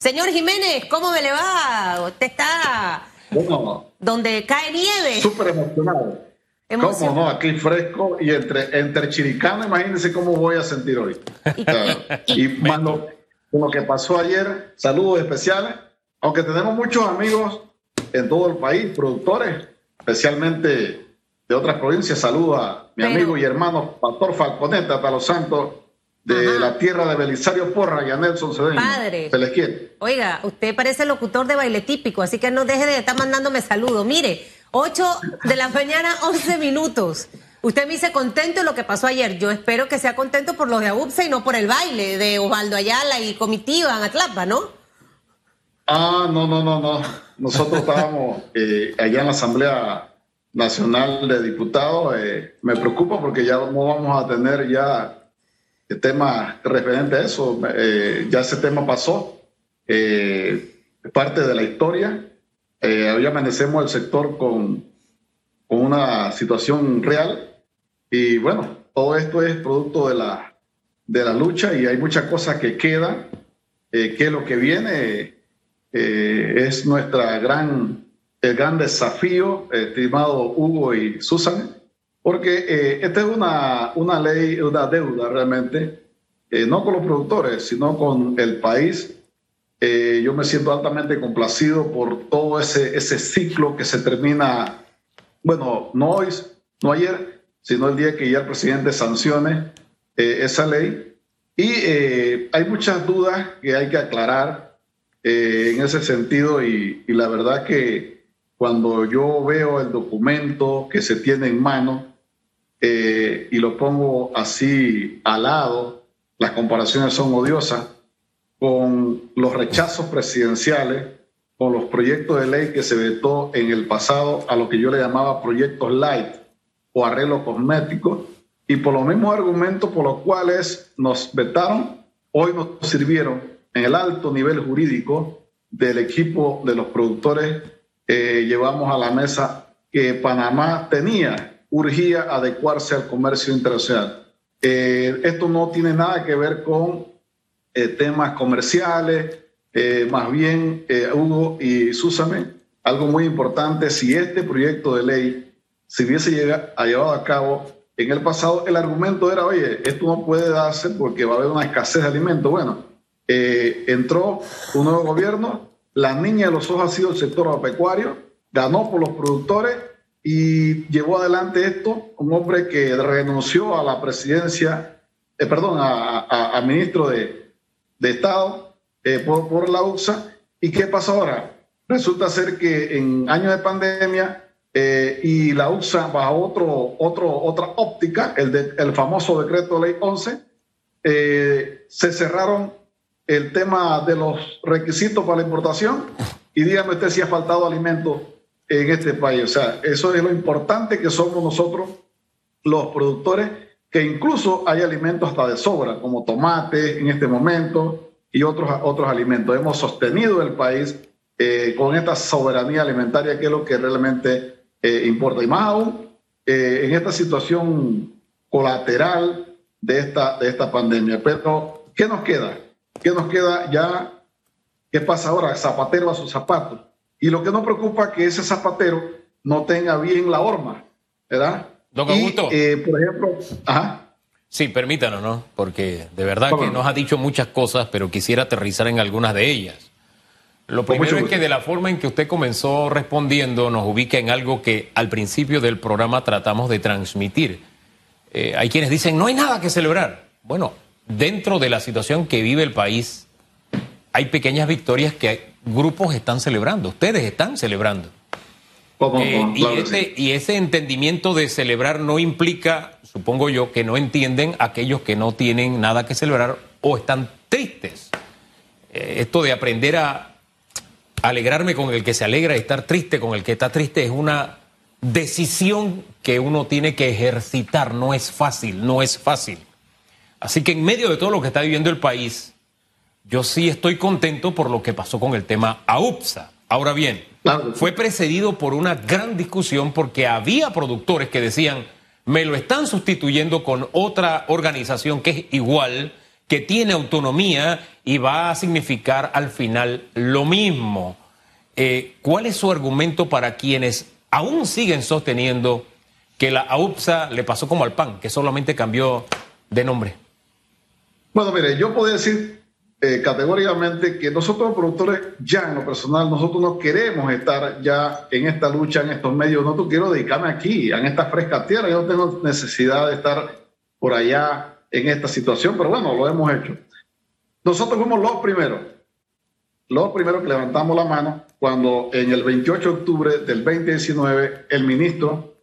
Señor Jiménez, ¿cómo me le va? Usted está bueno, donde cae nieve. Súper emocionado. ¿Cómo no? Aquí fresco y entre, entre chiricano, imagínense cómo voy a sentir hoy. y, y mando, con lo que pasó ayer, saludos especiales, aunque tenemos muchos amigos en todo el país, productores, especialmente de otras provincias. Saludo a mi amigo y hermano Pastor Falconeta, hasta los santos de la tierra de Belisario Porra y a Nelson Cedeño. Padre. Se les quiere. Oiga, usted parece locutor de baile típico, así que no deje de estar mandándome saludos. Mire, 8 de la mañana, 11 minutos. Usted me dice contento de lo que pasó ayer. Yo espero que sea contento por los de AUPSA y no por el baile de Osvaldo Ayala y comitiva en Atlapa, ¿no? Ah, no, no, no, no. Nosotros estábamos eh, allá en la Asamblea Nacional de Diputados. Eh, me preocupa porque ya no vamos a tener ya tema referente a eso. Eh, ya ese tema pasó, eh, parte de la historia. Eh, hoy amanecemos el sector con, con, una situación real y bueno, todo esto es producto de la, de la lucha y hay muchas cosas que quedan, que lo que viene es nuestra gran, el gran desafío, estimado Hugo y Susan, porque eh, esta es una, una ley, una deuda realmente, eh, no con los productores, sino con el país. Eh, yo me siento altamente complacido por todo ese, ese ciclo que se termina, bueno, no hoy, no ayer, sino el día que ya el presidente sancione esa ley. Y hay muchas dudas que hay que aclarar en ese sentido y, y la verdad que cuando yo veo el documento que se tiene en mano, eh, y lo pongo así al lado, las comparaciones son odiosas, con los rechazos presidenciales, con los proyectos de ley que se vetó en el pasado a lo que yo le llamaba proyectos light o arreglo cosmético, y por los mismos argumentos por los cuales nos vetaron, hoy nos sirvieron en el alto nivel jurídico del equipo de los productores, eh, llevamos a la mesa que Panamá tenía urgía adecuarse al comercio internacional. Eh, esto no tiene nada que ver con eh, temas comerciales, eh, más bien, Hugo y Susame, algo muy importante, si este proyecto de ley se hubiese llevado a cabo en el pasado, el argumento era, oye, esto no puede darse porque va a haber una escasez de alimentos. Bueno, entró un nuevo gobierno, la niña de los ojos ha sido el sector agropecuario, ganó por los productores y llevó adelante esto un hombre que renunció a la presidencia, eh, perdón, a, ministro de, de Estado eh, por, la USA. ¿Y qué pasa ahora? Resulta ser que en años de pandemia eh, y la USA bajo otro, otro, otra óptica, el, el famoso decreto ley 11, se cerraron el tema de los requisitos para la importación y dígame usted si ha faltado alimento en este país. O sea, eso es lo importante que somos nosotros los productores, que incluso hay alimentos hasta de sobra, como tomate en este momento y otros, otros alimentos. Hemos sostenido el país eh, con esta soberanía alimentaria, que es lo que realmente eh, importa. Y más aún eh, en esta situación colateral de esta, de esta pandemia. Pero, ¿qué nos queda? ¿Qué nos queda ya? ¿Qué pasa ahora? Zapatero a sus zapatos. Y lo que nos preocupa es que ese zapatero no tenga bien la horma, ¿verdad? Don Augusto. Eh, por ejemplo, ajá. Sí, permítanos, ¿no? Porque de verdad que nos ha dicho muchas cosas, pero quisiera aterrizar en algunas de ellas. Lo primero es que de la forma en que usted comenzó respondiendo nos ubica en algo que al principio del programa tratamos de transmitir. Eh, hay quienes dicen, no hay nada que celebrar. Bueno, dentro de la situación que vive el país, hay pequeñas victorias que grupos están celebrando, ustedes están celebrando. Eh, y, ese, y ese entendimiento de celebrar no implica, supongo yo, que no entienden aquellos que no tienen nada que celebrar o están tristes. Eh, esto de aprender a alegrarme con el que se alegra y estar triste con el que está triste es una decisión que uno tiene que ejercitar. No es fácil, no es fácil. Así que en medio de todo lo que está viviendo el país, yo sí estoy contento por lo que pasó con el tema AUPSA. Ahora bien, fue precedido por una gran discusión porque había productores que decían, me lo están sustituyendo con otra organización que es igual, que tiene autonomía y va a significar al final lo mismo. Eh, ¿Cuál es su argumento para quienes aún siguen sosteniendo que la AUPSA le pasó como al PAN, que solamente cambió de nombre? Bueno, mire, yo podría decir eh, categóricamente que nosotros productores ya en lo personal, nosotros no queremos estar ya en esta lucha, en estos medios, nosotros quiero dedicarme aquí, en esta fresca tierra, yo no tengo necesidad de estar por allá en esta situación, pero bueno, lo hemos hecho. Nosotros fuimos los primeros, los primeros que levantamos la mano cuando en el 28 de octubre del 2019 el ministro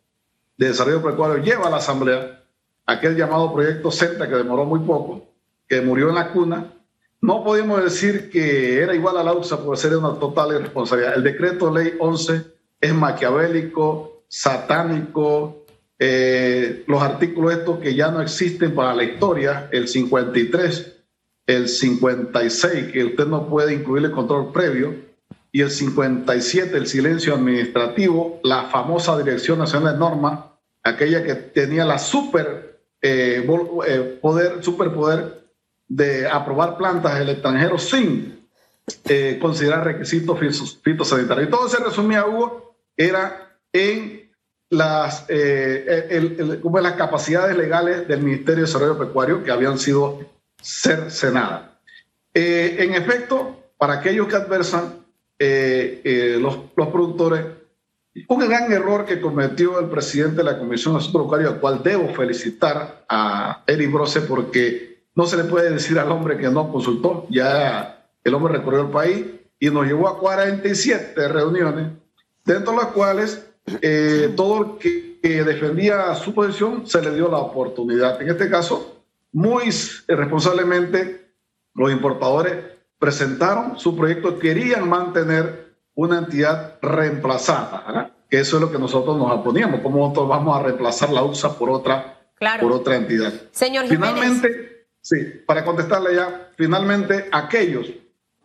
de Desarrollo Pecuario lleva a la Asamblea aquel llamado proyecto CENTA que demoró muy poco, que murió en la cuna. No podemos decir que era igual a la USA por ser una total irresponsabilidad. El decreto ley 11 es maquiavélico, satánico, eh, los artículos estos que ya no existen para la historia, el 53, el 56, que usted no puede incluir el control previo, y el 57, el silencio administrativo, la famosa Dirección Nacional de Normas, aquella que tenía la super eh, eh, poder, superpoder de aprobar plantas del extranjero sin eh, considerar requisitos fitosanitarios. Y todo se resumía, Hugo, era en las, como las capacidades legales del Ministerio de Desarrollo Pecuario que habían sido cercenadas. en efecto, para aquellos que adversan eh, eh, los, los, productores. Un gran error que cometió el presidente de la Comisión de Asuntos al cual debo felicitar a Eric Brose porque no se le puede decir al hombre que no consultó. Ya el hombre recorrió el país y nos llevó a 47 reuniones, dentro de las cuales eh, todo el que, que defendía su posición se le dio la oportunidad. En este caso, muy responsablemente, los importadores presentaron su proyecto, querían mantener una entidad reemplazada, que eso es lo que nosotros nos oponíamos, cómo nosotros vamos a reemplazar la USA por otra, por otra entidad. Señor Finalmente, sí, para contestarle ya, finalmente aquellos,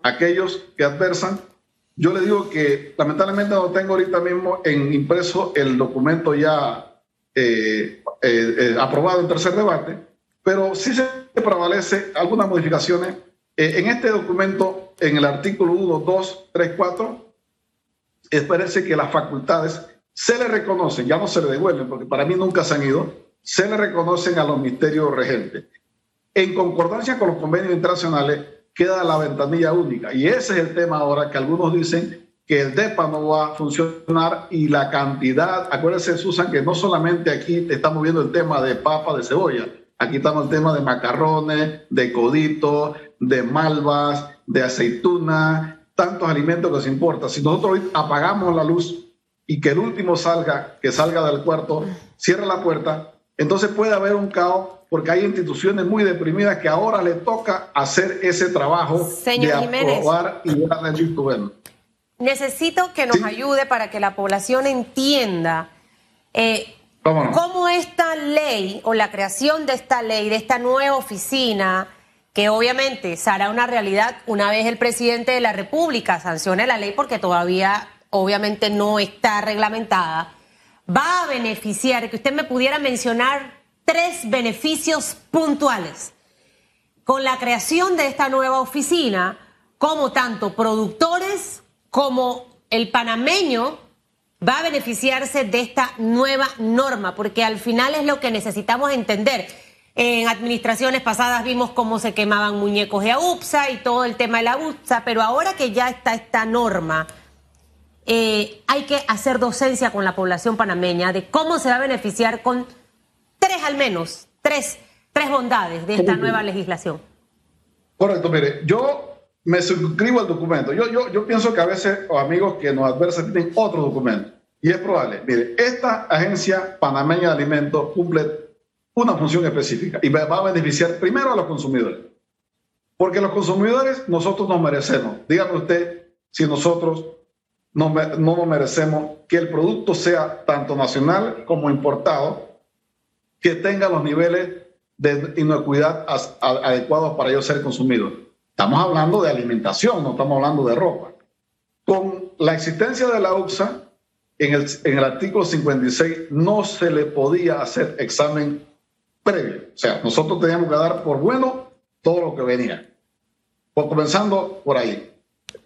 aquellos que adversan, yo le digo que lamentablemente no tengo ahorita mismo en impreso el documento ya eh, eh, eh, aprobado en tercer debate, pero sí se prevalece algunas modificaciones eh, en este documento, en el artículo 1, 2, 3, 4, parece que las facultades se le reconocen, ya no se le devuelven, porque para mí nunca se han ido, se le reconocen a los ministerios regentes. En concordancia con los convenios internacionales, queda la ventanilla única. Y ese es el tema ahora que algunos dicen que el DEPA no va a funcionar y la cantidad, acuérdense, Susan, que no solamente aquí estamos viendo el tema de papa, de cebolla, aquí estamos el tema de macarrones, de coditos, de malvas, de aceituna, tantos alimentos que se importan. Si nosotros apagamos la luz y que el último salga, que salga del cuarto, cierre la puerta, entonces puede haber un caos porque hay instituciones muy deprimidas que ahora le toca hacer ese trabajo de aprobar y rendir tu Necesito que nos ayude para que la población entienda eh, cómo esta ley o la creación de esta ley, de esta nueva oficina, que obviamente será una realidad una vez el presidente de la República sancione la ley porque todavía obviamente no está reglamentada, va a beneficiar, que usted me pudiera mencionar tres beneficios puntuales. Con la creación de esta nueva oficina, como tanto productores como el panameño va a beneficiarse de esta nueva norma, porque al final es lo que necesitamos entender. En administraciones pasadas vimos cómo se quemaban muñecos de AUPSA y todo el tema de la AUPSA, pero ahora que ya está esta norma, eh, hay que hacer docencia con la población panameña de cómo se va a beneficiar con tres al menos, tres, tres bondades de esta nueva legislación. Correcto, mire, yo me suscribo al documento. Yo, yo, yo pienso que a veces los amigos que nos adversan tienen otro documento. Y es probable. Mire, esta agencia panameña de alimentos cumple una función específica y va a beneficiar primero a los consumidores. Porque los consumidores nosotros nos merecemos. Dígame usted si nosotros no, no nos merecemos que el producto sea tanto nacional como importado, que tenga los niveles de inocuidad adecuados para ellos ser consumidos. Estamos hablando de alimentación, no estamos hablando de ropa. Con la existencia de la UXA, en el, artículo 56 no se le podía hacer examen previo. O sea, nosotros teníamos que dar por bueno todo lo que venía. Pues comenzando por ahí.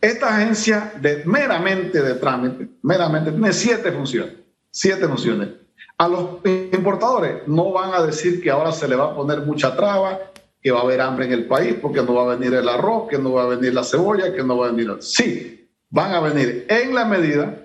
Esta agencia de meramente de trámite, meramente, tiene siete funciones. Siete funciones. A los importadores no van a decir que ahora se le va a poner mucha traba, que va a haber hambre en el país porque no va a venir el arroz, que no va a venir la cebolla, que no va a venir. Sí, van a venir en la medida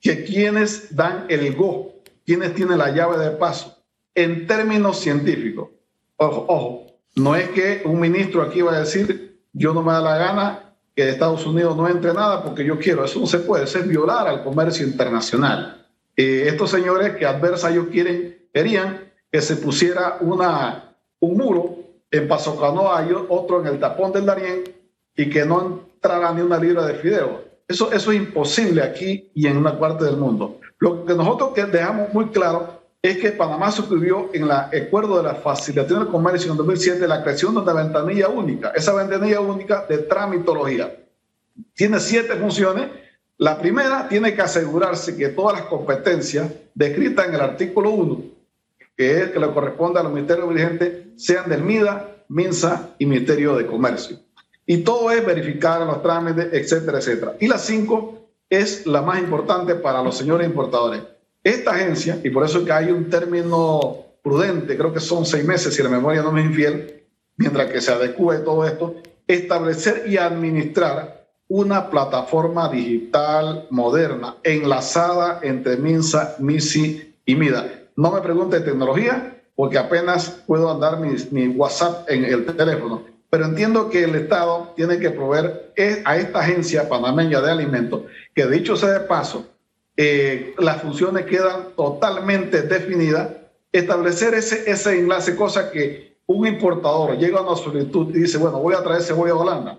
que quienes dan el go, quienes tienen la llave de paso, en términos científicos. Ojo, ojo, no es que un ministro aquí va a decir, yo no me da la gana que de Estados Unidos no entre nada porque yo quiero. Eso no se puede, eso es violar al comercio internacional. Eh, estos señores que adversarios quieren, querían que se pusiera una, un muro en Paso Canoa y otro en el tapón del Darién y que no entrara ni una libra de fideo. Eso, eso es imposible aquí y en una parte del mundo. Lo que nosotros dejamos muy claro es que Panamá suscribió en el acuerdo de la facilitación del comercio en 2007 la creación de una ventanilla única. Esa ventanilla única de tramitología tiene siete funciones. La primera tiene que asegurarse que todas las competencias descritas en el artículo 1, que es que le corresponde a los ministerios dirigentes, sean del MIDA, MINSA y Ministerio de Comercio. Y todo es verificar los trámites, etcétera, etcétera. Y la cinco es la más importante para los señores importadores. Esta agencia, y por eso es que hay un término prudente, creo que son seis meses, si la memoria no me es infiel, mientras que se adecue todo esto, establecer y administrar una plataforma digital moderna enlazada entre MINSA, MISI y MIDA. No me pregunte tecnología, porque apenas puedo andar mi, WhatsApp en el teléfono pero entiendo que el Estado tiene que proveer a esta agencia panameña de alimentos, que dicho sea de paso, eh, las funciones quedan totalmente definidas, establecer ese, ese enlace, cosa que un importador llega a una solicitud y dice, bueno, voy a traer cebolla a Holanda.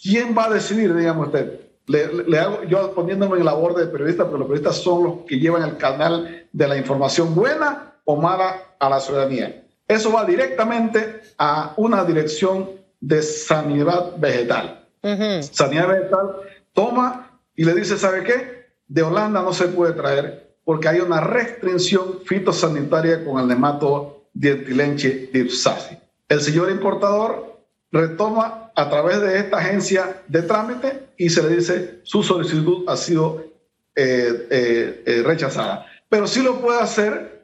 ¿Quién va a decidir, digamos usted? Le, hago, yo poniéndome en la labor de periodista, pero los periodistas son los que llevan el canal de la información buena o mala a la ciudadanía. Eso va directamente a una dirección de sanidad vegetal. Sanidad vegetal toma y le dice, ¿sabe qué? De Holanda no se puede traer porque hay una restricción fitosanitaria con el nemato dietilenche dipsasi. El señor importador retoma a través de esta agencia de trámite y se le dice su solicitud ha sido eh, eh, eh, rechazada. Pero sí lo puede hacer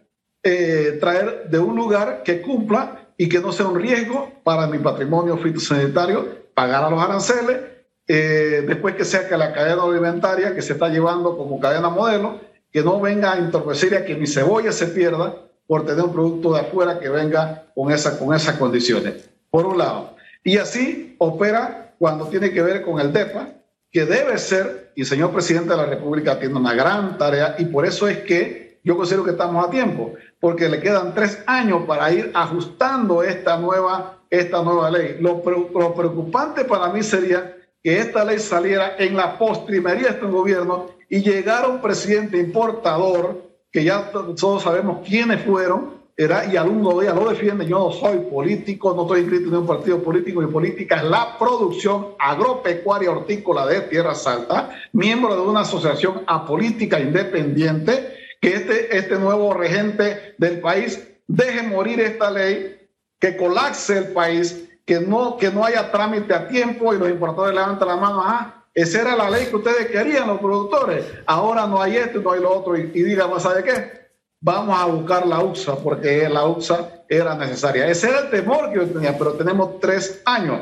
traer de un lugar que cumpla y que no sea un riesgo para mi patrimonio fitosanitario pagar a los aranceles, después que sea que la cadena alimentaria que se está llevando como cadena modelo, que no venga a entorpecer a que mi cebolla se pierda por tener un producto de afuera que venga con, esa, con esas condiciones, por un lado. Y así opera cuando tiene que ver con el DEPA, que debe ser, y señor presidente de la República tiene una gran tarea, y por eso es que yo considero que estamos a tiempo porque le quedan tres años para ir ajustando esta nueva, esta nueva ley. Lo, preocupante para mí sería que esta ley saliera en la postrimería de este gobierno y llegara un presidente importador, que ya todos sabemos quiénes fueron, era, y alguno de lo defiende. Yo no soy político, no estoy inscrito en un partido político. Mi política es la producción agropecuaria hortícola de Tierra Alta, miembro de una asociación apolítica independiente que este, este nuevo regente del país deje morir esta ley, que colapse el país, que no, que no haya trámite a tiempo y los importadores levantan la mano, ah, esa era la ley que ustedes querían, los productores, ahora no hay esto no hay lo otro, y, y digan, ¿sabe qué? Vamos a buscar la UXA, porque la UXA era necesaria. Ese era el temor que yo tenía, pero tenemos tres años.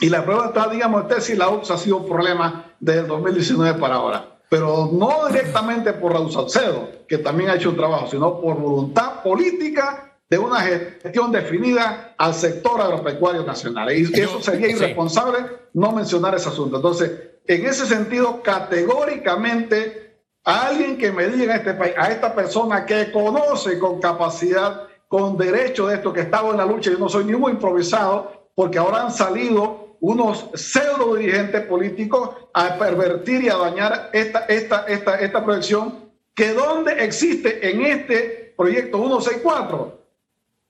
Y la prueba está, digamos, usted si la UXA ha sido un problema desde el 2019 para ahora pero no directamente por Raúl Salcedo, que también ha hecho un trabajo, sino por voluntad política de una gestión definida al sector agropecuario nacional. Y eso sería irresponsable no mencionar ese asunto. Entonces, en ese sentido, categóricamente, a alguien que me diga este país, a esta persona que conoce con capacidad, con derecho de esto, que estaba en la lucha, yo no soy ningún improvisado, porque ahora han salido unos pseudo dirigentes políticos a pervertir y a dañar esta, esta, esta, esta proyección, que donde existe en este proyecto 164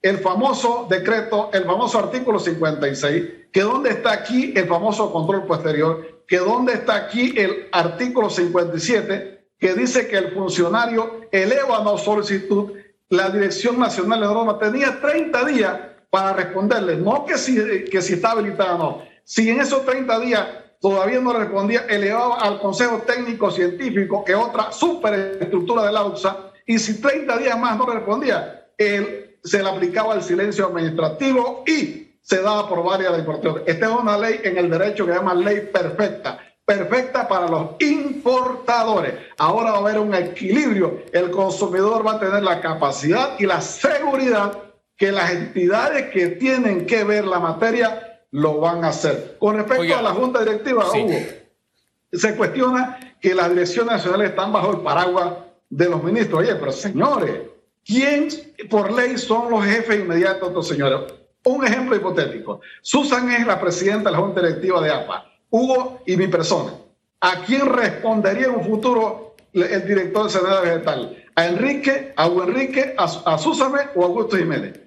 el famoso decreto, el famoso artículo 56, que donde está aquí el famoso control posterior, que donde está aquí el artículo 57, que dice que el funcionario eleva una solicitud, la Dirección Nacional de Normas tenía 30 días para responderle, no que si, que si está habilitada no. Si en esos 30 días todavía no respondía, elevaba al Consejo Técnico Científico, que otra superestructura de la UXA, y si 30 días más no respondía, él, se le aplicaba el silencio administrativo y se daba por varias importación. Esta es una ley en el derecho que se llama ley perfecta, perfecta para los importadores. Ahora va a haber un equilibrio. El consumidor va a tener la capacidad y la seguridad que las entidades que tienen que ver la materia lo van a hacer. Con respecto a la Junta Directiva, se cuestiona que las direcciones nacionales están bajo el paraguas de los ministros. Oye, pero señores, ¿quién por ley son los jefes inmediatos de estos señores? Un ejemplo hipotético. Susan es la presidenta de la Junta Directiva de APA. Hugo y mi persona. ¿A quién respondería en un futuro el director de Senado Vegetal? ¿A Enrique, a Hugo Enrique, a, Susame o a Augusto Jiménez?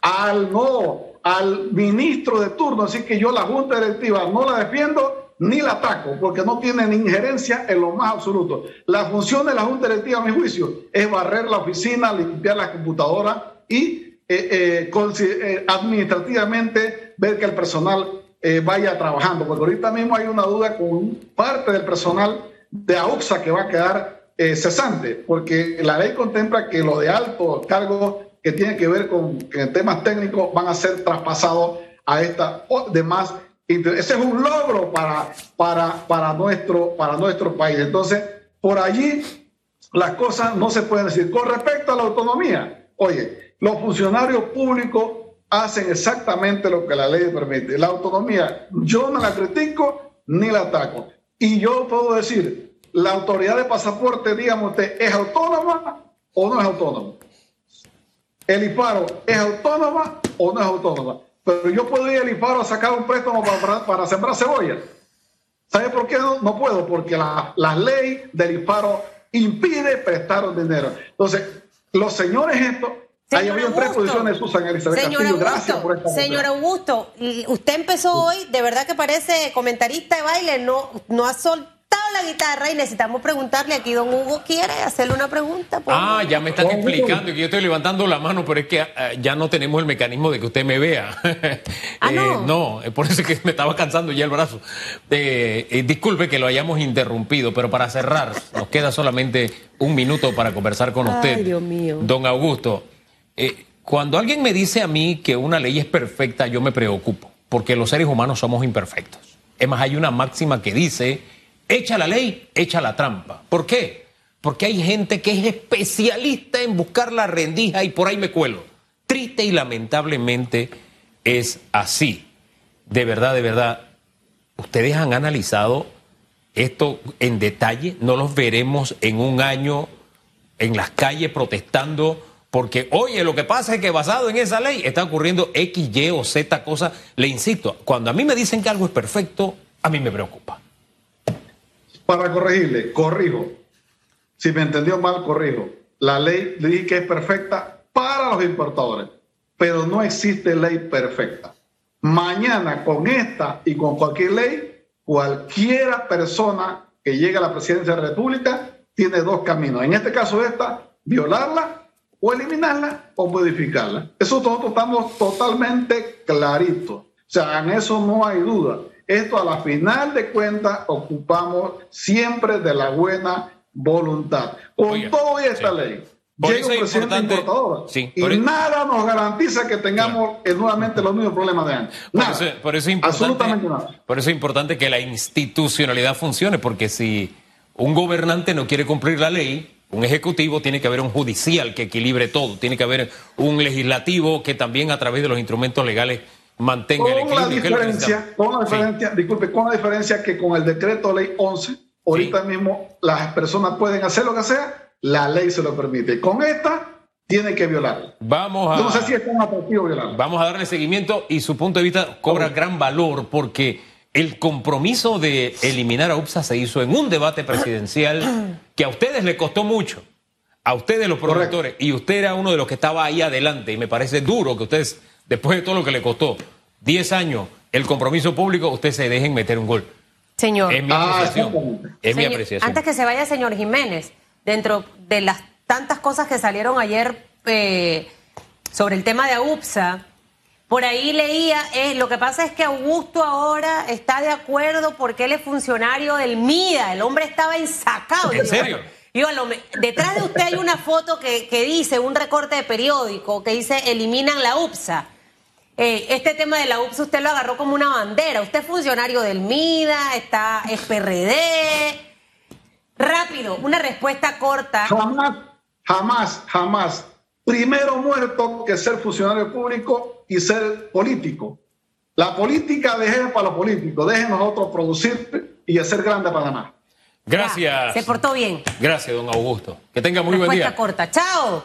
Al no, al ministro de turno. Así que yo la Junta Directiva no la defiendo ni la ataco, porque no tienen injerencia en lo más absoluto. La función de la Junta Directiva, a mi juicio, es barrer la oficina, limpiar la computadora y eh, eh, eh, administrativamente ver que el personal vaya trabajando. Porque ahorita mismo hay una duda con parte del personal de AUXA que va a quedar cesante, porque la ley contempla que lo de alto cargo que tiene que ver con temas técnicos van a ser traspasados a esta demás ese es un logro para, para, para, nuestro, para nuestro país. Entonces, por allí las cosas no se pueden decir. Con respecto a la autonomía, oye, los funcionarios públicos hacen exactamente lo que la ley permite. La autonomía, yo no la critico ni la ataco. Y yo puedo decir, la autoridad de pasaporte, usted, ¿es autónoma o no es autónoma? ¿El IPARO es autónoma o no es autónoma? pero yo puedo ir al IFARO a sacar un préstamo para, para, sembrar cebolla. ¿Sabe por qué no? No puedo, porque la, la ley del IFARO impide prestar dinero. Entonces, los señores estos Ahí había tres posiciones, Susan Elizabeth señor Augusto, Gracias por esta Señor Augusto, usted empezó hoy, de verdad que parece comentarista de baile, no, no ha soltado la guitarra y necesitamos preguntarle aquí, don Hugo quiere hacerle una pregunta. Ah, ya me están explicando que yo estoy levantando la mano, pero es que ah, ya no tenemos el mecanismo de que usted me vea. Ah, no. Eh, no, por eso es que me estaba cansando ya el brazo. Eh, eh, disculpe que lo hayamos interrumpido, pero para cerrar, nos queda solamente un minuto para conversar con usted. Ay, Dios mío. Don Augusto, cuando alguien me dice a mí que una ley es perfecta, yo me preocupo, porque los seres humanos somos imperfectos. Es más, hay una máxima que dice Echa la ley, echa la trampa. ¿Por qué? Porque hay gente que es especialista en buscar la rendija y por ahí me cuelo. Triste y lamentablemente es así. De verdad, de verdad, ustedes han analizado esto en detalle, no los veremos en un año en las calles protestando porque, oye, lo que pasa es que basado en esa ley está ocurriendo X, Y o Z cosa. Le insisto, cuando a mí me dicen que algo es perfecto, a mí me preocupa para corregirle, corrijo. Si me entendió mal, corrijo. La ley le dije que es perfecta para los importadores, pero no existe ley perfecta. Mañana con esta y con cualquier ley, cualquiera persona que llegue a la presidencia de la República tiene dos caminos. En este caso esta, violarla o eliminarla o modificarla. Eso nosotros estamos totalmente claritos. O sea, en eso no hay duda. Esto a la final de cuentas ocupamos siempre de la buena voluntad. Con todo esta ley. llega un presidente importador y nada nos garantiza que tengamos nuevamente los mismos problemas de antes. Por, eso, es importante, Por eso es importante que la institucionalidad funcione, porque si un gobernante no quiere cumplir la ley, un ejecutivo, tiene que haber un judicial que equilibre todo, tiene que haber un legislativo que también a través de los instrumentos legales mantenga el equilibrio. La diferencia, con la diferencia, disculpe, con la diferencia que con el decreto ley 11, ahorita mismo las personas pueden hacer lo que sea, la ley se lo permite. Con esta tiene que violar. Vamos a, no sé si es tan atractivo violar. Vamos a darle seguimiento y su punto de vista cobra gran valor porque el compromiso de eliminar a UPSA se hizo en un debate presidencial que a ustedes le costó mucho. A ustedes los productores. Y usted era uno de los que estaba ahí adelante. Y me parece duro que ustedes después de todo lo que le costó 10 años el compromiso público, usted se dejen meter un gol. Señor. Es mi ah, apreciación. es mi apreciación. Antes que se vaya, señor Jiménez, dentro de las tantas cosas que salieron ayer eh, sobre el tema de AUPSA, Por ahí leía, eh, lo que pasa es que Augusto ahora está de acuerdo porque él es funcionario del MIDA, el hombre estaba ensacado. ¿En serio? detrás de usted hay una foto que, dice, un recorte de periódico, que dice eliminan la UPSA. Eh, este tema de la UPSA usted lo agarró como una bandera. Usted es funcionario del MIDA, está, es PRD. Rápido, una respuesta corta. Jamás, jamás, jamás. Primero muerto que ser funcionario público y ser político. La política dejen para los políticos, dejen nosotros producir y hacer grande Panamá. Gracias. se portó bien. Gracias, don Augusto. Que tenga muy buen día. corta. Chao.